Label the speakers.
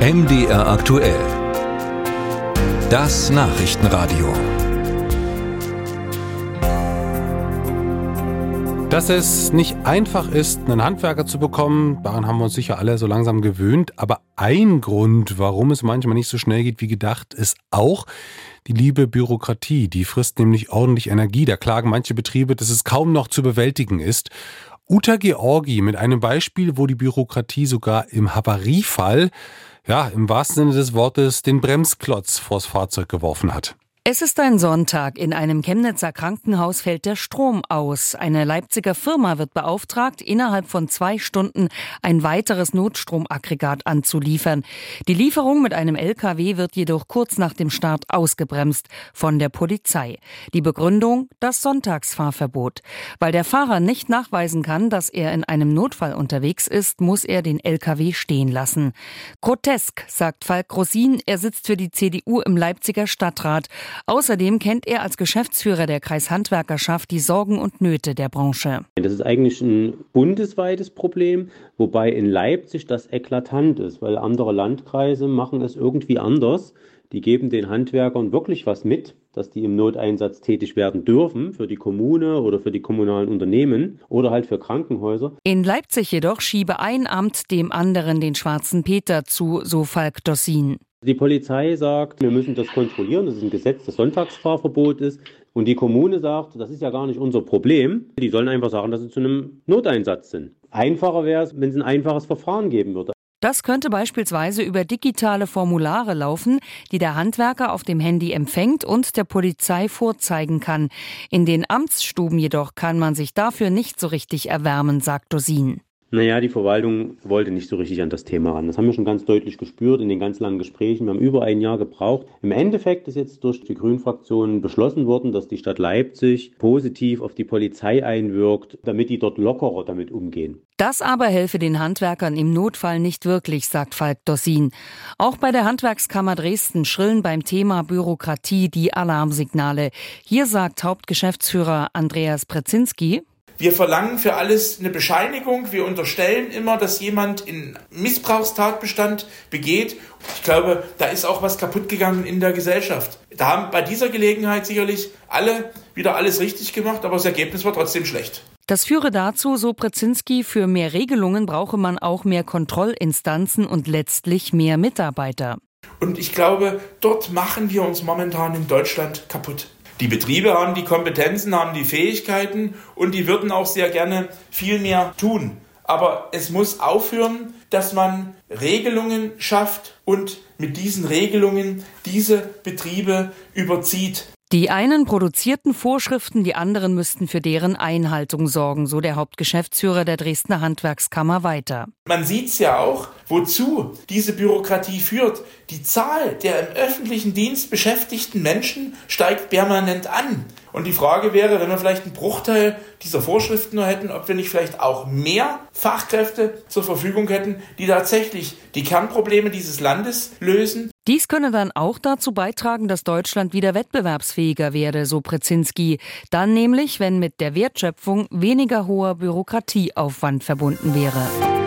Speaker 1: MDR aktuell. Das Nachrichtenradio.
Speaker 2: Dass es nicht einfach ist, einen Handwerker zu bekommen, daran haben wir uns sicher alle so langsam gewöhnt. Aber ein Grund, warum es manchmal nicht so schnell geht wie gedacht, ist auch die liebe Bürokratie. Die frisst nämlich ordentlich Energie. Da klagen manche Betriebe, dass es kaum noch zu bewältigen ist. Uta Georgi mit einem Beispiel, wo die Bürokratie sogar im Havariefall, ja, im wahrsten Sinne des Wortes, den Bremsklotz vors Fahrzeug geworfen hat.
Speaker 3: Es ist ein Sonntag. In einem Chemnitzer Krankenhaus fällt der Strom aus. Eine Leipziger Firma wird beauftragt, innerhalb von zwei Stunden ein weiteres Notstromaggregat anzuliefern. Die Lieferung mit einem LKW wird jedoch kurz nach dem Start ausgebremst von der Polizei. Die Begründung? Das Sonntagsfahrverbot. Weil der Fahrer nicht nachweisen kann, dass er in einem Notfall unterwegs ist, muss er den LKW stehen lassen. Grotesk, sagt Falk Grosin. Er sitzt für die CDU im Leipziger Stadtrat. Außerdem kennt er als Geschäftsführer der Kreishandwerkerschaft die Sorgen und Nöte der Branche.
Speaker 4: Das ist eigentlich ein bundesweites Problem, wobei in Leipzig das eklatant ist, weil andere Landkreise machen es irgendwie anders. Die geben den Handwerkern wirklich was mit, dass die im Noteinsatz tätig werden dürfen für die Kommune oder für die kommunalen Unternehmen oder halt für Krankenhäuser.
Speaker 3: In Leipzig jedoch schiebe ein Amt dem anderen den schwarzen Peter zu, so Falk Dossin.
Speaker 4: Die Polizei sagt, wir müssen das kontrollieren, das ist ein Gesetz, das Sonntagsfahrverbot ist. Und die Kommune sagt, das ist ja gar nicht unser Problem. Die sollen einfach sagen, dass sie zu einem Noteinsatz sind. Einfacher wäre es, wenn es ein einfaches Verfahren geben würde.
Speaker 3: Das könnte beispielsweise über digitale Formulare laufen, die der Handwerker auf dem Handy empfängt und der Polizei vorzeigen kann. In den Amtsstuben jedoch kann man sich dafür nicht so richtig erwärmen, sagt Dosin.
Speaker 4: Naja, die Verwaltung wollte nicht so richtig an das Thema ran. Das haben wir schon ganz deutlich gespürt in den ganz langen Gesprächen. Wir haben über ein Jahr gebraucht. Im Endeffekt ist jetzt durch die Grünfraktion beschlossen worden, dass die Stadt Leipzig positiv auf die Polizei einwirkt, damit die dort lockerer damit umgehen.
Speaker 3: Das aber helfe den Handwerkern im Notfall nicht wirklich, sagt Falk Dossin. Auch bei der Handwerkskammer Dresden schrillen beim Thema Bürokratie die Alarmsignale. Hier sagt Hauptgeschäftsführer Andreas Prezinski,
Speaker 5: wir verlangen für alles eine Bescheinigung. Wir unterstellen immer, dass jemand in Missbrauchstatbestand begeht. Ich glaube, da ist auch was kaputt gegangen in der Gesellschaft. Da haben bei dieser Gelegenheit sicherlich alle wieder alles richtig gemacht, aber das Ergebnis war trotzdem schlecht.
Speaker 3: Das führe dazu, so Prezinski, für mehr Regelungen brauche man auch mehr Kontrollinstanzen und letztlich mehr Mitarbeiter.
Speaker 5: Und ich glaube, dort machen wir uns momentan in Deutschland kaputt. Die Betriebe haben die Kompetenzen, haben die Fähigkeiten und die würden auch sehr gerne viel mehr tun. Aber es muss aufhören, dass man Regelungen schafft und mit diesen Regelungen diese Betriebe überzieht.
Speaker 3: Die einen produzierten Vorschriften, die anderen müssten für deren Einhaltung sorgen, so der Hauptgeschäftsführer der Dresdner Handwerkskammer weiter.
Speaker 5: Man sieht es ja auch, wozu diese Bürokratie führt. Die Zahl der im öffentlichen Dienst beschäftigten Menschen steigt permanent an. Und die Frage wäre, wenn wir vielleicht einen Bruchteil dieser Vorschriften nur hätten, ob wir nicht vielleicht auch mehr Fachkräfte zur Verfügung hätten, die tatsächlich die Kernprobleme dieses Landes lösen.
Speaker 3: Dies könne dann auch dazu beitragen, dass Deutschland wieder wettbewerbsfähiger werde, so Prezinski. Dann nämlich, wenn mit der Wertschöpfung weniger hoher Bürokratieaufwand verbunden wäre.